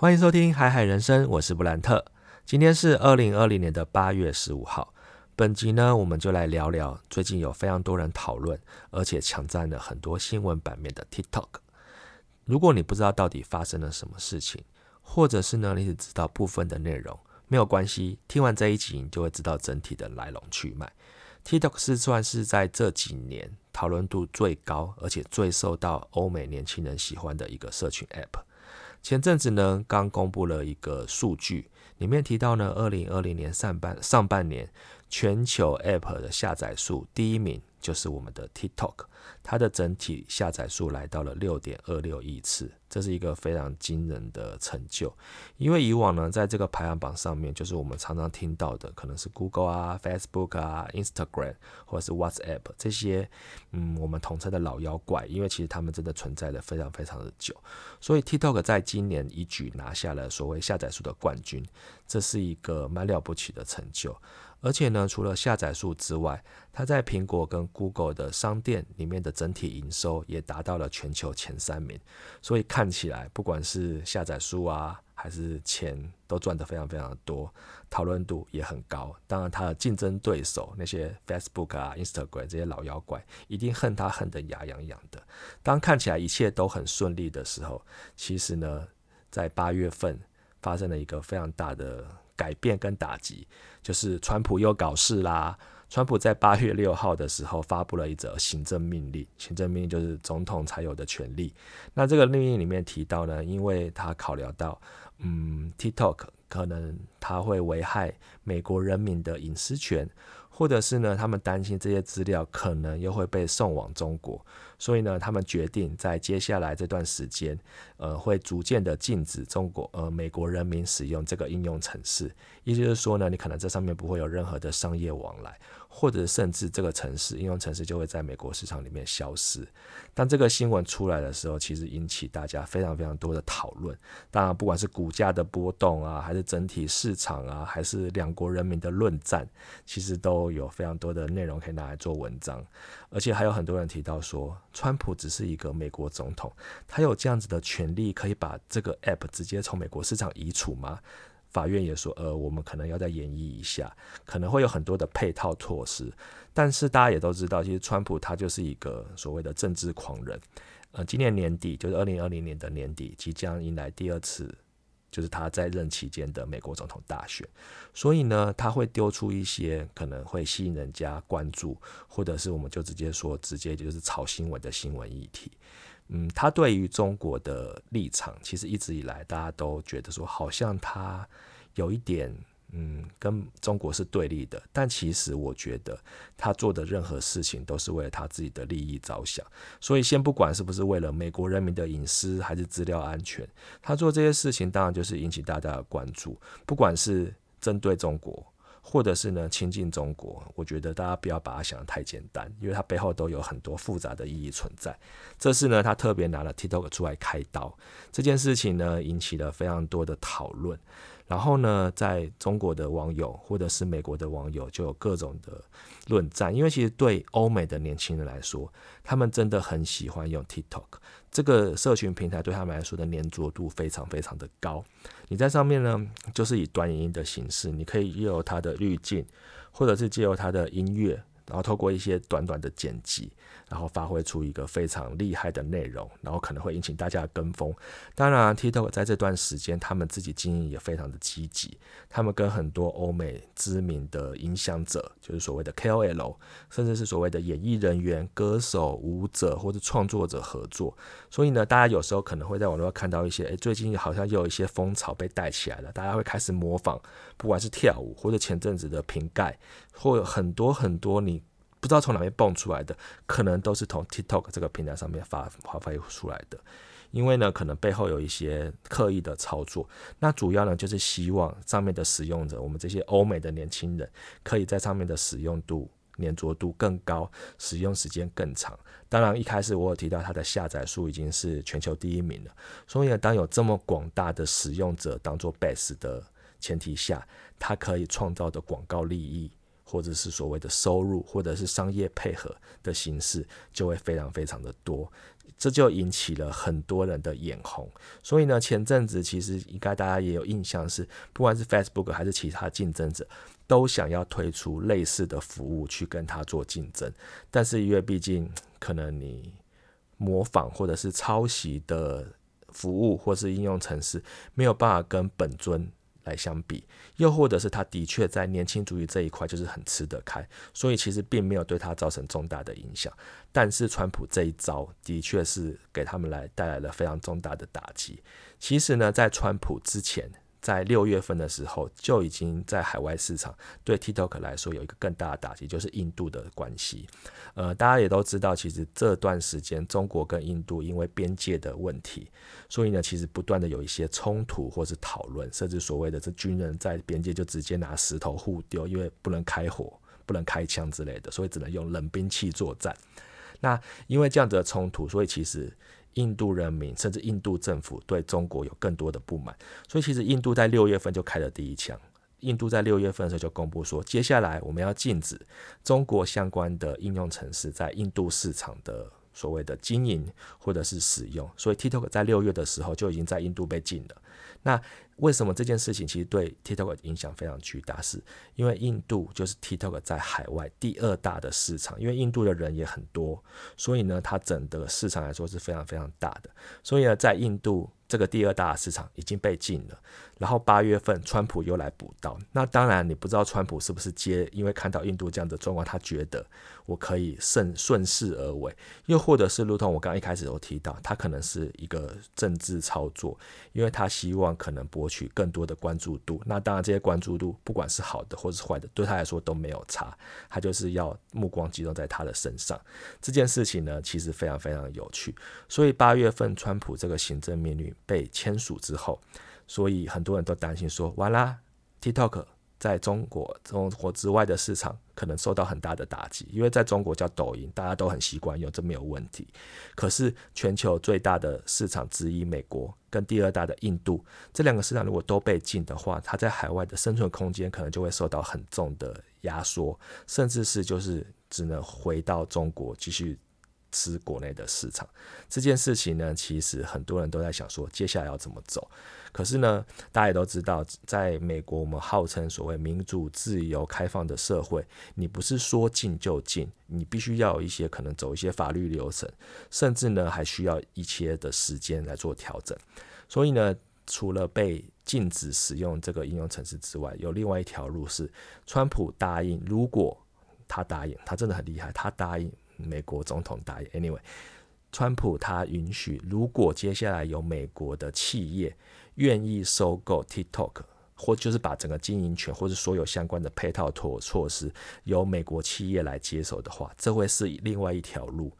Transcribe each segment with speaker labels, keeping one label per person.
Speaker 1: 欢迎收听《海海人生》，我是布兰特。今天是二零二零年的八月十五号。本集呢，我们就来聊聊最近有非常多人讨论，而且抢占了很多新闻版面的 TikTok。如果你不知道到底发生了什么事情，或者是呢，你只知道部分的内容，没有关系，听完这一集，你就会知道整体的来龙去脉。TikTok 是算是在这几年讨论度最高，而且最受到欧美年轻人喜欢的一个社群 App。前阵子呢，刚公布了一个数据，里面提到呢，二零二零年上半上半年全球 App 的下载数第一名。就是我们的 TikTok，它的整体下载数来到了六点二六亿次，这是一个非常惊人的成就。因为以往呢，在这个排行榜上面，就是我们常常听到的，可能是 Google 啊、Facebook 啊、Instagram 或者是 WhatsApp 这些，嗯，我们统称的老妖怪，因为其实他们真的存在的非常非常的久。所以 TikTok 在今年一举拿下了所谓下载数的冠军，这是一个蛮了不起的成就。而且呢，除了下载数之外，它在苹果跟 Google 的商店里面的整体营收也达到了全球前三名。所以看起来，不管是下载数啊，还是钱，都赚得非常非常多，讨论度也很高。当然，它的竞争对手那些 Facebook 啊、Instagram 这些老妖怪，一定恨它恨得牙痒痒的。当看起来一切都很顺利的时候，其实呢，在八月份发生了一个非常大的。改变跟打击，就是川普又搞事啦。川普在八月六号的时候发布了一则行政命令，行政命令就是总统才有的权利。那这个命令里面提到呢，因为他考量到，嗯，TikTok 可能他会危害美国人民的隐私权。或者是呢，他们担心这些资料可能又会被送往中国，所以呢，他们决定在接下来这段时间，呃，会逐渐的禁止中国呃美国人民使用这个应用程式。也就是说呢，你可能这上面不会有任何的商业往来。或者甚至这个城市应用城市就会在美国市场里面消失。当这个新闻出来的时候，其实引起大家非常非常多的讨论。当然，不管是股价的波动啊，还是整体市场啊，还是两国人民的论战，其实都有非常多的内容可以拿来做文章。而且还有很多人提到说，川普只是一个美国总统，他有这样子的权利可以把这个 App 直接从美国市场移除吗？法院也说，呃，我们可能要再演绎一下，可能会有很多的配套措施。但是大家也都知道，其实川普他就是一个所谓的政治狂人。呃，今年年底，就是二零二零年的年底，即将迎来第二次，就是他在任期间的美国总统大选。所以呢，他会丢出一些可能会吸引人家关注，或者是我们就直接说，直接就是炒新闻的新闻议题。嗯，他对于中国的立场，其实一直以来大家都觉得说，好像他有一点，嗯，跟中国是对立的。但其实我觉得，他做的任何事情都是为了他自己的利益着想。所以，先不管是不是为了美国人民的隐私还是资料安全，他做这些事情，当然就是引起大家的关注。不管是针对中国。或者是呢亲近中国，我觉得大家不要把它想得太简单，因为它背后都有很多复杂的意义存在。这次呢，他特别拿了 TikTok 出来开刀，这件事情呢引起了非常多的讨论。然后呢，在中国的网友或者是美国的网友就有各种的论战，因为其实对欧美的年轻人来说，他们真的很喜欢用 TikTok 这个社群平台，对他们来说的粘着度非常非常的高。你在上面呢，就是以短影音的形式，你可以借由它的滤镜，或者是借由它的音乐。然后透过一些短短的剪辑，然后发挥出一个非常厉害的内容，然后可能会引起大家的跟风。当然，TikTok 在这段时间，他们自己经营也非常的积极，他们跟很多欧美知名的影响者，就是所谓的 KOL，甚至是所谓的演艺人员、歌手、舞者或者创作者合作。所以呢，大家有时候可能会在网络看到一些，诶，最近好像又有一些风潮被带起来了，大家会开始模仿，不管是跳舞或者前阵子的瓶盖，或有很多很多你。不知道从哪边蹦出来的，可能都是从 TikTok 这个平台上面发发发出来的，因为呢，可能背后有一些刻意的操作。那主要呢，就是希望上面的使用者，我们这些欧美的年轻人，可以在上面的使用度、粘着度更高，使用时间更长。当然，一开始我有提到它的下载数已经是全球第一名了，所以呢，当有这么广大的使用者当做 base 的前提下，它可以创造的广告利益。或者是所谓的收入，或者是商业配合的形式，就会非常非常的多。这就引起了很多人的眼红。所以呢，前阵子其实应该大家也有印象，是不管是 Facebook 还是其他竞争者，都想要推出类似的服务去跟他做竞争。但是因为毕竟可能你模仿或者是抄袭的服务或是应用程式，没有办法跟本尊。来相比，又或者是他的确在年轻主义这一块就是很吃得开，所以其实并没有对他造成重大的影响。但是川普这一招的确是给他们来带来了非常重大的打击。其实呢，在川普之前。在六月份的时候，就已经在海外市场对 TikTok 来说有一个更大的打击，就是印度的关系。呃，大家也都知道，其实这段时间中国跟印度因为边界的问题，所以呢，其实不断的有一些冲突或是讨论，甚至所谓的这军人在边界就直接拿石头互丢，因为不能开火、不能开枪之类的，所以只能用冷兵器作战。那因为这样子的冲突，所以其实。印度人民甚至印度政府对中国有更多的不满，所以其实印度在六月份就开了第一枪。印度在六月份的时候就公布说，接下来我们要禁止中国相关的应用程式在印度市场的所谓的经营或者是使用。所以 TikTok 在六月的时候就已经在印度被禁了。那为什么这件事情其实对 TikTok 影响非常巨大？是因为印度就是 TikTok 在海外第二大的市场，因为印度的人也很多，所以呢，它整个市场来说是非常非常大的。所以呢，在印度这个第二大市场已经被禁了。然后八月份，川普又来补刀。那当然，你不知道川普是不是接，因为看到印度这样的状况，他觉得我可以顺顺势而为，又或者是如同我刚刚一开始有提到，他可能是一个政治操作，因为他希望可能博取更多的关注度。那当然，这些关注度不管是好的或是坏的，对他来说都没有差。他就是要目光集中在他的身上。这件事情呢，其实非常非常有趣。所以八月份，川普这个行政命令被签署之后。所以很多人都担心说，完啦，TikTok 在中国中国之外的市场可能受到很大的打击，因为在中国叫抖音，大家都很习惯用，这没有问题。可是全球最大的市场之一美国跟第二大的印度这两个市场如果都被禁的话，它在海外的生存空间可能就会受到很重的压缩，甚至是就是只能回到中国继续。吃国内的市场这件事情呢，其实很多人都在想说，接下来要怎么走。可是呢，大家也都知道，在美国，我们号称所谓民主、自由、开放的社会，你不是说进就进，你必须要有一些可能走一些法律流程，甚至呢，还需要一些的时间来做调整。所以呢，除了被禁止使用这个应用程式之外，有另外一条路是，川普答应，如果他答应，他真的很厉害，他答应。美国总统答应，anyway，川普他允许，如果接下来有美国的企业愿意收购 TikTok，或就是把整个经营权或者所有相关的配套措措施由美国企业来接手的话，这会是另外一条路。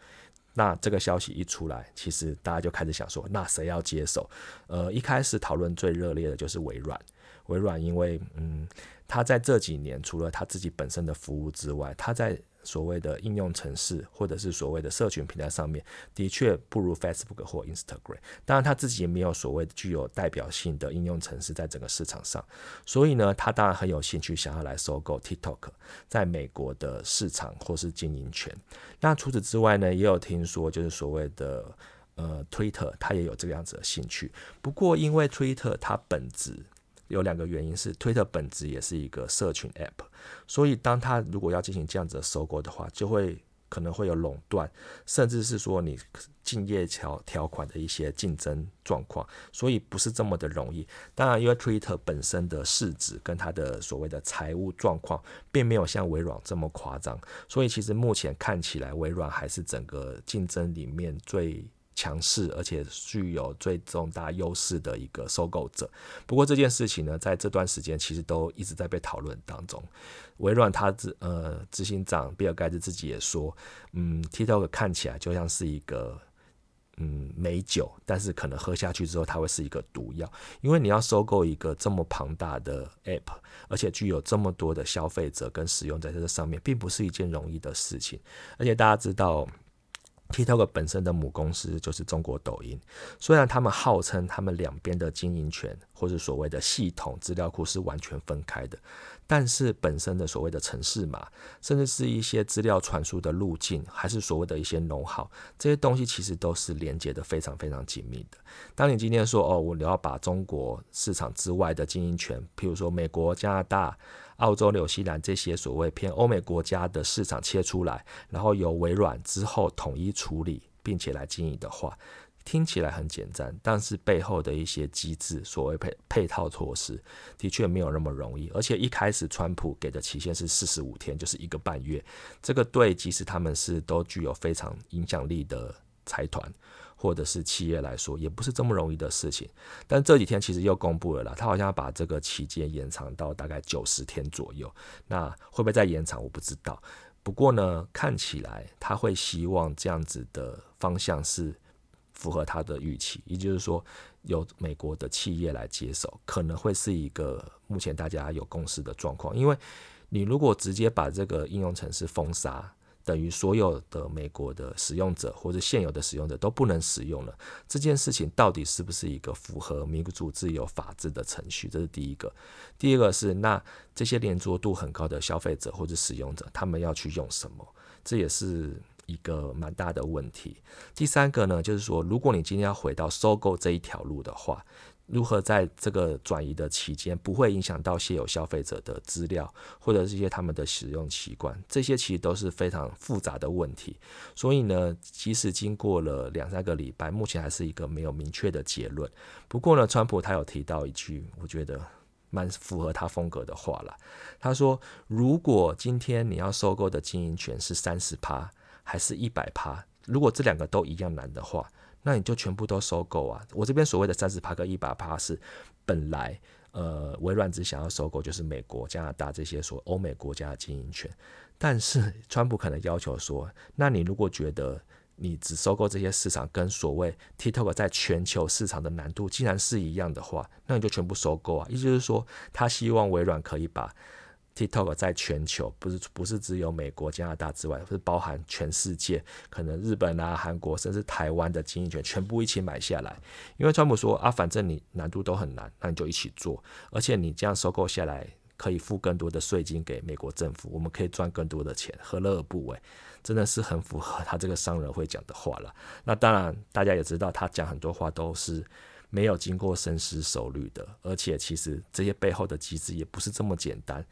Speaker 1: 那这个消息一出来，其实大家就开始想说，那谁要接手？呃，一开始讨论最热烈的就是微软，微软因为嗯，他在这几年除了他自己本身的服务之外，他在所谓的应用程式，或者是所谓的社群平台上面，的确不如 Facebook 或 Instagram。当然，他自己也没有所谓的具有代表性的应用程式在整个市场上。所以呢，他当然很有兴趣想要来收购 TikTok 在美国的市场或是经营权。那除此之外呢，也有听说就是所谓的呃 Twitter，他也有这个样子的兴趣。不过，因为 Twitter 它本质有两个原因，是 Twitter 本质也是一个社群 App。所以，当它如果要进行这样子的收购的话，就会可能会有垄断，甚至是说你竞业条条款的一些竞争状况，所以不是这么的容易。当然，因为 Twitter 本身的市值跟它的所谓的财务状况，并没有像微软这么夸张，所以其实目前看起来，微软还是整个竞争里面最。强势而且具有最重大优势的一个收购者。不过这件事情呢，在这段时间其实都一直在被讨论当中。微软他执呃执行长比尔盖茨自己也说，嗯，TikTok 看起来就像是一个嗯美酒，但是可能喝下去之后它会是一个毒药，因为你要收购一个这么庞大的 App，而且具有这么多的消费者跟使用在这上面，并不是一件容易的事情。而且大家知道。TikTok 本身的母公司就是中国抖音，虽然他们号称他们两边的经营权或是所谓的系统资料库是完全分开的，但是本身的所谓的城市码，甚至是一些资料传输的路径，还是所谓的一些农号，这些东西其实都是连接的非常非常紧密的。当你今天说哦，我要把中国市场之外的经营权，譬如说美国、加拿大。澳洲、纽西兰这些所谓偏欧美国家的市场切出来，然后由微软之后统一处理，并且来经营的话，听起来很简单，但是背后的一些机制、所谓配配套措施，的确没有那么容易。而且一开始，川普给的期限是四十五天，就是一个半月。这个对，即使他们是都具有非常影响力的财团。或者是企业来说，也不是这么容易的事情。但这几天其实又公布了啦，他好像把这个期间延长到大概九十天左右。那会不会再延长，我不知道。不过呢，看起来他会希望这样子的方向是符合他的预期，也就是说，由美国的企业来接手，可能会是一个目前大家有共识的状况。因为你如果直接把这个应用程式封杀。等于所有的美国的使用者或者现有的使用者都不能使用了。这件事情到底是不是一个符合民主自由法治的程序？这是第一个。第二个是，那这些连着度很高的消费者或者使用者，他们要去用什么？这也是一个蛮大的问题。第三个呢，就是说，如果你今天要回到收购这一条路的话。如何在这个转移的期间不会影响到现有消费者的资料，或者是一些他们的使用习惯？这些其实都是非常复杂的问题。所以呢，即使经过了两三个礼拜，目前还是一个没有明确的结论。不过呢，川普他有提到一句，我觉得蛮符合他风格的话了。他说：“如果今天你要收购的经营权是三十趴，还是一百趴？如果这两个都一样难的话。”那你就全部都收购啊！我这边所谓的三十趴跟一百趴是本来呃微软只想要收购就是美国、加拿大这些所欧美国家的经营权，但是川普可能要求说，那你如果觉得你只收购这些市场跟所谓 TikTok 在全球市场的难度竟然是一样的话，那你就全部收购啊！意思就是说，他希望微软可以把。TikTok 在全球不是不是只有美国、加拿大之外，是包含全世界，可能日本啊、韩国甚至台湾的经营权全部一起买下来。因为川普说啊，反正你难度都很难，那你就一起做，而且你这样收购下来可以付更多的税金给美国政府，我们可以赚更多的钱，何乐而不为？真的是很符合他这个商人会讲的话了。那当然，大家也知道他讲很多话都是没有经过深思熟虑的，而且其实这些背后的机制也不是这么简单。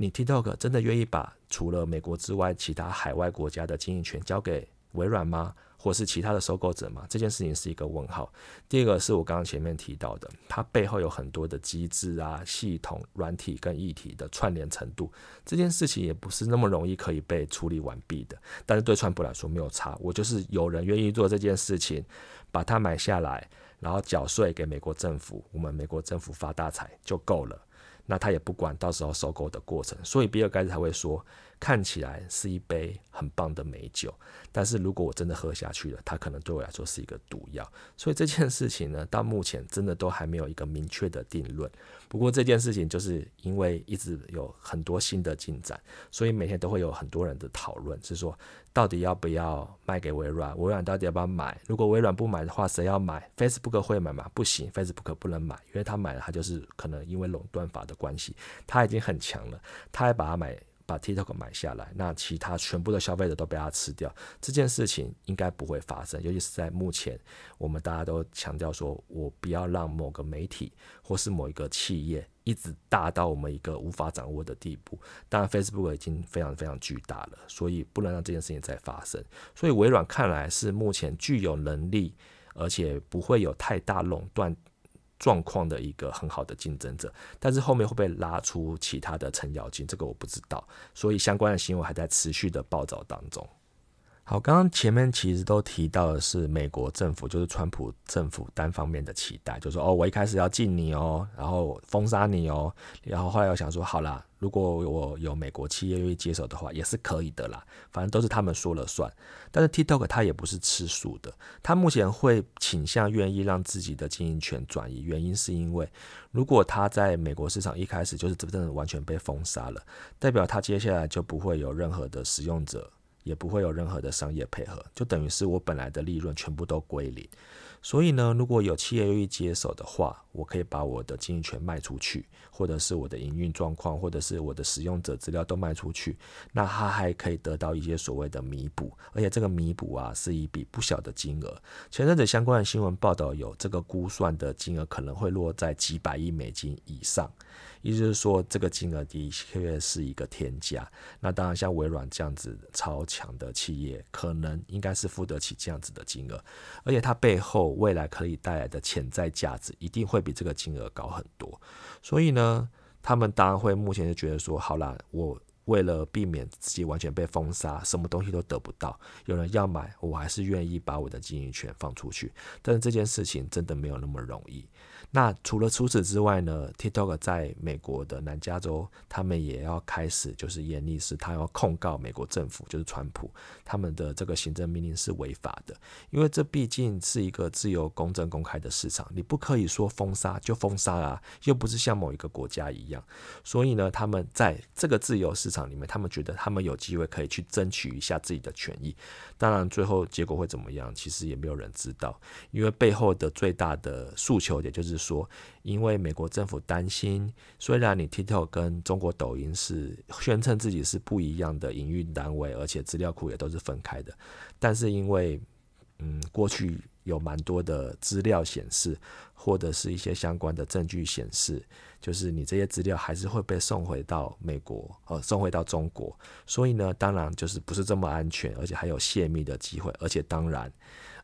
Speaker 1: 你 TikTok 真的愿意把除了美国之外其他海外国家的经营权交给微软吗？或是其他的收购者吗？这件事情是一个问号。第二个是我刚刚前面提到的，它背后有很多的机制啊、系统、软体跟议题的串联程度，这件事情也不是那么容易可以被处理完毕的。但是对川普来说没有差，我就是有人愿意做这件事情，把它买下来，然后缴税给美国政府，我们美国政府发大财就够了。那他也不管到时候收购的过程，所以比尔盖茨才会说，看起来是一杯很棒的美酒，但是如果我真的喝下去了，它可能对我来说是一个毒药。所以这件事情呢，到目前真的都还没有一个明确的定论。不过这件事情就是因为一直有很多新的进展，所以每天都会有很多人的讨论，是说。到底要不要卖给微软？微软到底要不要买？如果微软不买的话，谁要买？Facebook 会买吗？不行，Facebook 不能买，因为他买了，他就是可能因为垄断法的关系，他已经很强了，他还把它买。把 TikTok 买下来，那其他全部的消费者都被他吃掉，这件事情应该不会发生。尤其是在目前，我们大家都强调说，我不要让某个媒体或是某一个企业一直大到我们一个无法掌握的地步。当然，Facebook 已经非常非常巨大了，所以不能让这件事情再发生。所以微软看来是目前具有能力，而且不会有太大垄断。状况的一个很好的竞争者，但是后面会不会拉出其他的程咬金，这个我不知道，所以相关的新闻还在持续的报道当中。好，刚刚前面其实都提到的是美国政府，就是川普政府单方面的期待，就说哦，我一开始要禁你哦，然后封杀你哦，然后后来又想说，好啦，如果我有美国企业愿意接手的话，也是可以的啦，反正都是他们说了算。但是 TikTok 它也不是吃素的，它目前会倾向愿意让自己的经营权转移，原因是因为如果它在美国市场一开始就是真的完全被封杀了，代表它接下来就不会有任何的使用者。也不会有任何的商业配合，就等于是我本来的利润全部都归零。所以呢，如果有企业愿意接手的话，我可以把我的经营权卖出去，或者是我的营运状况，或者是我的使用者资料都卖出去，那他还可以得到一些所谓的弥补，而且这个弥补啊是一笔不小的金额。前阵子相关的新闻报道有这个估算的金额可能会落在几百亿美金以上。意思是说，这个金额的确是一个天价。那当然，像微软这样子超强的企业，可能应该是付得起这样子的金额，而且它背后未来可以带来的潜在价值，一定会比这个金额高很多。所以呢，他们当然会目前就觉得说，好啦，我。为了避免自己完全被封杀，什么东西都得不到，有人要买，我还是愿意把我的经营权放出去。但是这件事情真的没有那么容易。那除了除此之外呢？TikTok 在美国的南加州，他们也要开始就是严厉是，他要控告美国政府，就是川普，他们的这个行政命令是违法的，因为这毕竟是一个自由、公正、公开的市场，你不可以说封杀就封杀啊，又不是像某一个国家一样。所以呢，他们在这个自由市场里面，他们觉得他们有机会可以去争取一下自己的权益。当然，最后结果会怎么样，其实也没有人知道，因为背后的最大的诉求也就是。说，因为美国政府担心，虽然你 TikTok 跟中国抖音是宣称自己是不一样的营运单位，而且资料库也都是分开的，但是因为，嗯，过去有蛮多的资料显示，或者是一些相关的证据显示，就是你这些资料还是会被送回到美国，呃，送回到中国，所以呢，当然就是不是这么安全，而且还有泄密的机会，而且当然。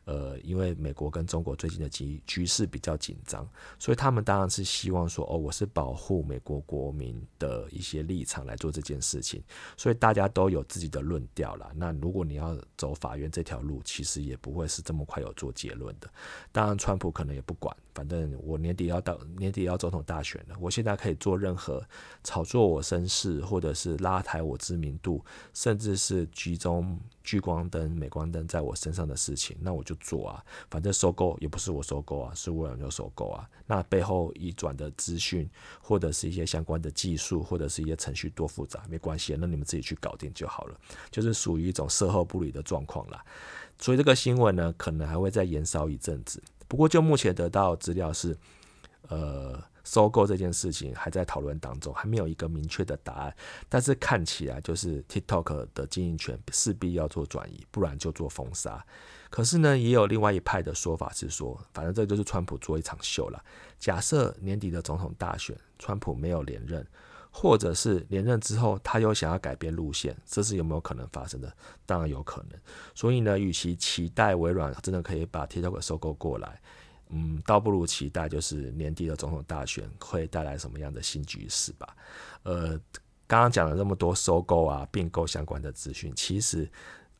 Speaker 1: 呃，因为美国跟中国最近的局局势比较紧张，所以他们当然是希望说，哦，我是保护美国国民的一些立场来做这件事情，所以大家都有自己的论调了。那如果你要走法院这条路，其实也不会是这么快有做结论的。当然，川普可能也不管，反正我年底要到年底要总统大选了，我现在可以做任何炒作我身世，或者是拉抬我知名度，甚至是集中。聚光灯、镁光灯在我身上的事情，那我就做啊。反正收购也不是我收购啊，是微软就收购啊。那背后移转的资讯，或者是一些相关的技术，或者是一些程序多复杂，没关系，那你们自己去搞定就好了。就是属于一种售后不理的状况啦。所以这个新闻呢，可能还会再延烧一阵子。不过就目前得到资料是，呃。收购这件事情还在讨论当中，还没有一个明确的答案。但是看起来就是 TikTok 的经营权势必要做转移，不然就做封杀。可是呢，也有另外一派的说法是说，反正这就是川普做一场秀了。假设年底的总统大选，川普没有连任，或者是连任之后他又想要改变路线，这是有没有可能发生的？当然有可能。所以呢，与其期待微软真的可以把 TikTok 收购过来。嗯，倒不如期待就是年底的总统大选会带来什么样的新局势吧。呃，刚刚讲了这么多收购啊、并购相关的资讯，其实，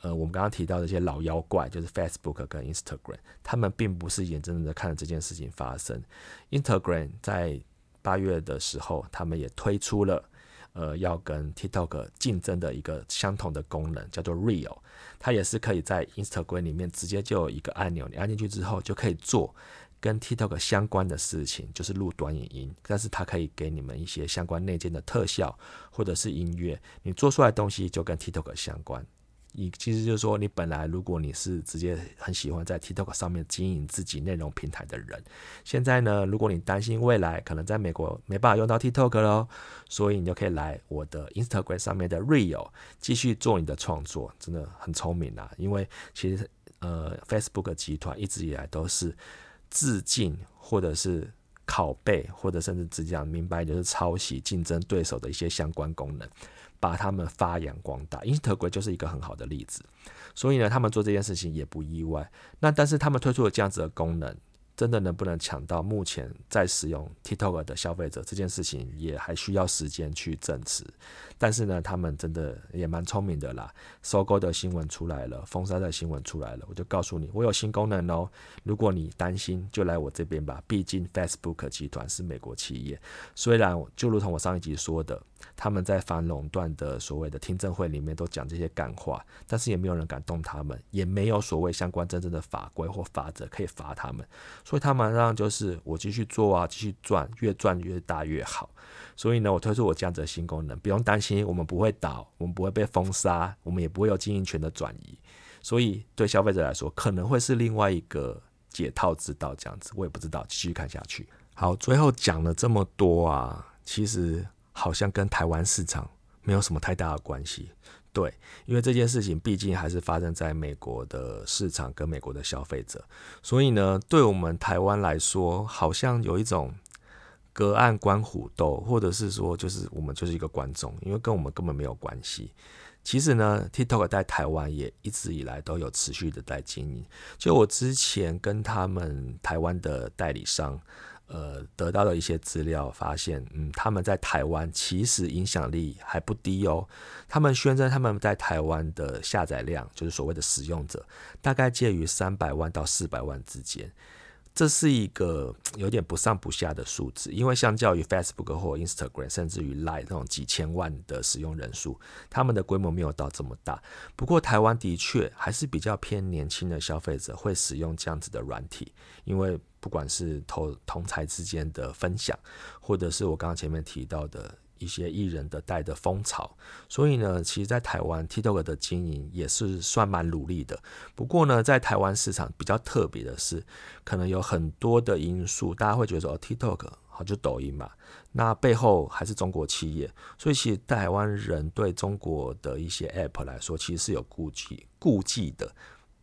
Speaker 1: 呃，我们刚刚提到这些老妖怪，就是 Facebook 跟 Instagram，他们并不是眼睁睁的看着这件事情发生。Instagram 在八月的时候，他们也推出了。呃，要跟 TikTok 竞争的一个相同的功能叫做 Real，它也是可以在 Instagram 里面直接就有一个按钮，你按进去之后就可以做跟 TikTok 相关的事情，就是录短影音，但是它可以给你们一些相关内建的特效或者是音乐，你做出来的东西就跟 TikTok 相关。你其实就是说，你本来如果你是直接很喜欢在 TikTok 上面经营自己内容平台的人，现在呢，如果你担心未来可能在美国没办法用到 TikTok 咯，所以你就可以来我的 Instagram 上面的 Real 继续做你的创作，真的很聪明啊！因为其实呃，Facebook 集团一直以来都是致敬或者是拷贝，或者甚至只讲明白就是抄袭竞争对手的一些相关功能。把他们发扬光大，Instagram 就是一个很好的例子，所以呢，他们做这件事情也不意外。那但是他们推出了这样子的功能。真的能不能抢到目前在使用 TikTok 的消费者这件事情，也还需要时间去证实。但是呢，他们真的也蛮聪明的啦。收购的新闻出来了，封杀的新闻出来了，我就告诉你，我有新功能哦。如果你担心，就来我这边吧。毕竟 Facebook 集团是美国企业，虽然就如同我上一集说的，他们在反垄断的所谓的听证会里面都讲这些干话，但是也没有人敢动他们，也没有所谓相关真正的法规或法则可以罚他们，所以他们让就是我继续做啊，继续赚，越赚越大越好。所以呢，我推出我这样子的新功能，不用担心我们不会倒，我们不会被封杀，我们也不会有经营权的转移。所以对消费者来说，可能会是另外一个解套之道，这样子我也不知道，继续看下去。好，最后讲了这么多啊，其实好像跟台湾市场没有什么太大的关系。对，因为这件事情毕竟还是发生在美国的市场跟美国的消费者，所以呢，对我们台湾来说，好像有一种隔岸观虎斗，或者是说，就是我们就是一个观众，因为跟我们根本没有关系。其实呢，TikTok 在台湾也一直以来都有持续的在经营。就我之前跟他们台湾的代理商。呃，得到的一些资料发现，嗯，他们在台湾其实影响力还不低哦。他们宣称他们在台湾的下载量，就是所谓的使用者，大概介于三百万到四百万之间。这是一个有点不上不下的数字，因为相较于 Facebook 或 Instagram，甚至于 Line 那种几千万的使用人数，他们的规模没有到这么大。不过台湾的确还是比较偏年轻的消费者会使用这样子的软体，因为不管是同同才之间的分享，或者是我刚刚前面提到的。一些艺人的带的风潮，所以呢，其实，在台湾 TikTok 的经营也是算蛮努力的。不过呢，在台湾市场比较特别的是，可能有很多的因素，大家会觉得说哦，TikTok 好就抖音嘛，那背后还是中国企业，所以其实台湾人对中国的一些 App 来说，其实是有顾忌顾忌的。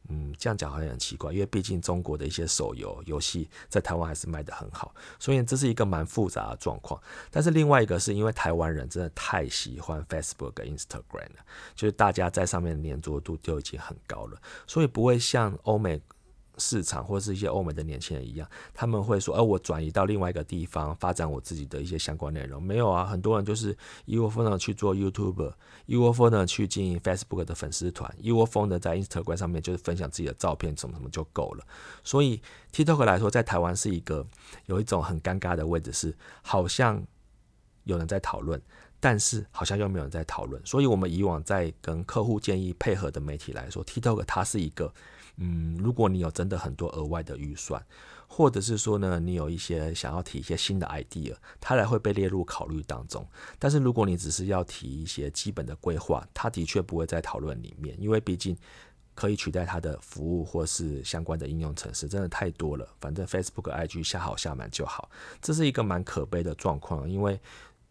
Speaker 1: 嗯，这样讲好像很奇怪，因为毕竟中国的一些手游游戏在台湾还是卖得很好，所以这是一个蛮复杂的状况。但是另外一个是因为台湾人真的太喜欢 Facebook 跟 Instagram 了，就是大家在上面粘着度就已经很高了，所以不会像欧美。市场或者是一些欧美的年轻人一样，他们会说：“而我转移到另外一个地方发展我自己的一些相关内容。”没有啊，很多人就是一窝蜂的去做 YouTube，一窝蜂的去经营 Facebook 的粉丝团，一窝蜂的在 Instagram 上面就是分享自己的照片，什么什么就够了。所以 TikTok 来说，在台湾是一个有一种很尴尬的位置，是好像有人在讨论，但是好像又没有人在讨论。所以我们以往在跟客户建议配合的媒体来说，TikTok 它是一个。嗯，如果你有真的很多额外的预算，或者是说呢，你有一些想要提一些新的 idea，它才会被列入考虑当中。但是如果你只是要提一些基本的规划，它的确不会在讨论里面，因为毕竟可以取代它的服务或是相关的应用程式真的太多了。反正 Facebook、IG 下好下满就好，这是一个蛮可悲的状况，因为。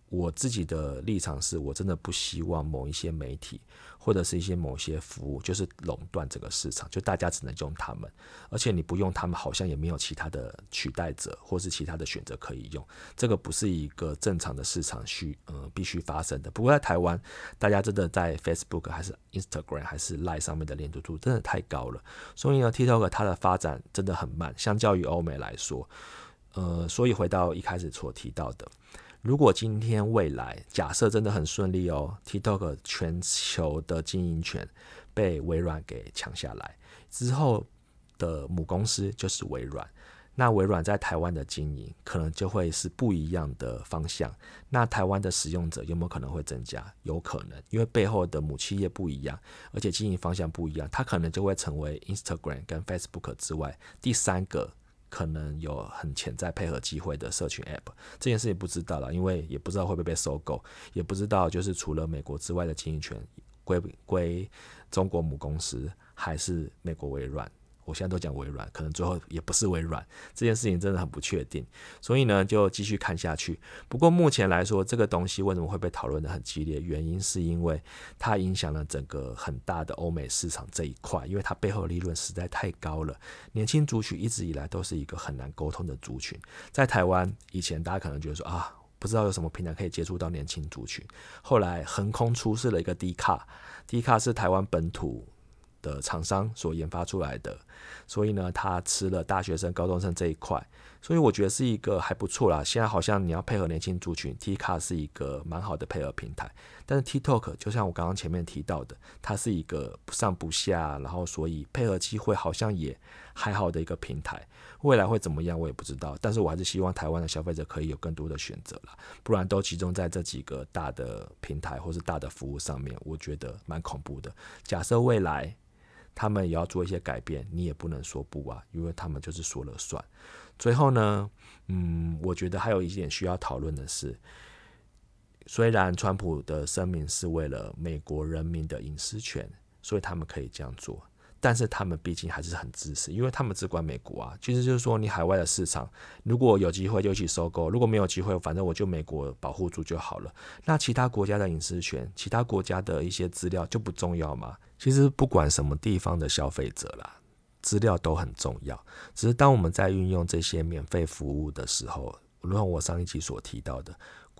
Speaker 1: 我自己的立场是我真的不希望某一些媒体或者是一些某些服务就是垄断这个市场，就大家只能用他们，而且你不用他们，好像也没有其他的取代者或是其他的选择可以用。这个不是一个正常的市场需呃必须发生的。不过在台湾，大家真的在 Facebook 还是 Instagram 还是 Line 上面的连接度真的太高了，所以呢，TikTok 它的发展真的很慢，相较于欧美来说，呃，所以回到一开始所提到的。如果今天未来假设真的很顺利哦，TikTok 全球的经营权被微软给抢下来之后的母公司就是微软，那微软在台湾的经营可能就会是不一样的方向。那台湾的使用者有没有可能会增加？有可能，因为背后的母企业不一样，而且经营方向不一样，它可能就会成为 Instagram 跟 Facebook 之外第三个。可能有很潜在配合机会的社群 App，这件事也不知道了，因为也不知道会不会被收购，也不知道就是除了美国之外的经营权归归中国母公司还是美国微软。我现在都讲微软，可能最后也不是微软，这件事情真的很不确定，所以呢就继续看下去。不过目前来说，这个东西为什么会被讨论的很激烈？原因是因为它影响了整个很大的欧美市场这一块，因为它背后利润实在太高了。年轻族群一直以来都是一个很难沟通的族群，在台湾以前大家可能觉得说啊，不知道有什么平台可以接触到年轻族群，后来横空出世了一个 D 卡，D 卡是台湾本土。的厂商所研发出来的，所以呢，他吃了大学生、高中生这一块，所以我觉得是一个还不错啦。现在好像你要配合年轻族群，T 卡是一个蛮好的配合平台。但是 TikTok 就像我刚刚前面提到的，它是一个不上不下，然后所以配合机会好像也还好的一个平台。未来会怎么样，我也不知道。但是我还是希望台湾的消费者可以有更多的选择啦，不然都集中在这几个大的平台或是大的服务上面，我觉得蛮恐怖的。假设未来他们也要做一些改变，你也不能说不啊，因为他们就是说了算。最后呢，嗯，我觉得还有一点需要讨论的是，虽然川普的声明是为了美国人民的隐私权，所以他们可以这样做。但是他们毕竟还是很支持，因为他们只管美国啊。其实就是说，你海外的市场，如果有机会就一起收购；如果没有机会，反正我就美国保护住就好了。那其他国家的隐私权，其他国家的一些资料就不重要吗？其实不管什么地方的消费者啦，资料都很重要。只是当我们在运用这些免费服务的时候，如同我上一集所提到的。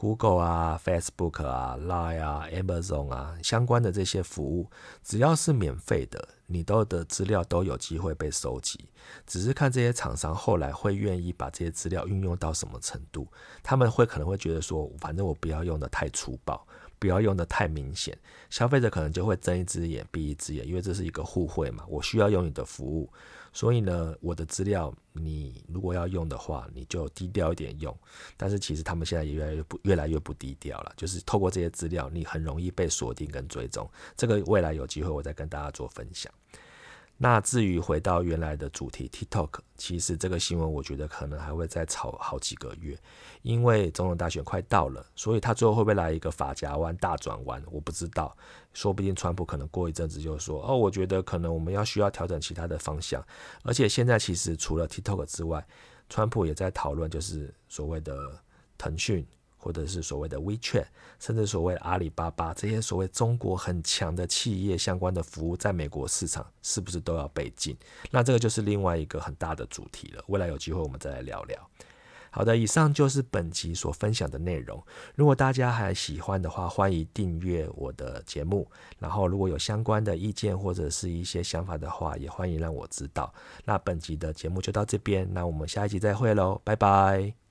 Speaker 1: Google 啊、Facebook 啊、Line 啊、Amazon 啊，相关的这些服务，只要是免费的，你都的资料都有机会被收集。只是看这些厂商后来会愿意把这些资料运用到什么程度，他们会可能会觉得说，反正我不要用的太粗暴，不要用的太明显，消费者可能就会睁一只眼闭一只眼，因为这是一个互惠嘛，我需要用你的服务。所以呢，我的资料你如果要用的话，你就低调一点用。但是其实他们现在也越来越不越来越不低调了，就是透过这些资料，你很容易被锁定跟追踪。这个未来有机会我再跟大家做分享。那至于回到原来的主题，TikTok，其实这个新闻我觉得可能还会再炒好几个月，因为总统大选快到了，所以他最后会不会来一个法夹弯大转弯，我不知道。说不定川普可能过一阵子就说，哦，我觉得可能我们要需要调整其他的方向。而且现在其实除了 TikTok 之外，川普也在讨论就是所谓的腾讯。或者是所谓的 WeChat，甚至所谓阿里巴巴这些所谓中国很强的企业相关的服务，在美国市场是不是都要被禁？那这个就是另外一个很大的主题了。未来有机会我们再来聊聊。好的，以上就是本集所分享的内容。如果大家还喜欢的话，欢迎订阅我的节目。然后如果有相关的意见或者是一些想法的话，也欢迎让我知道。那本集的节目就到这边，那我们下一集再会喽，拜拜。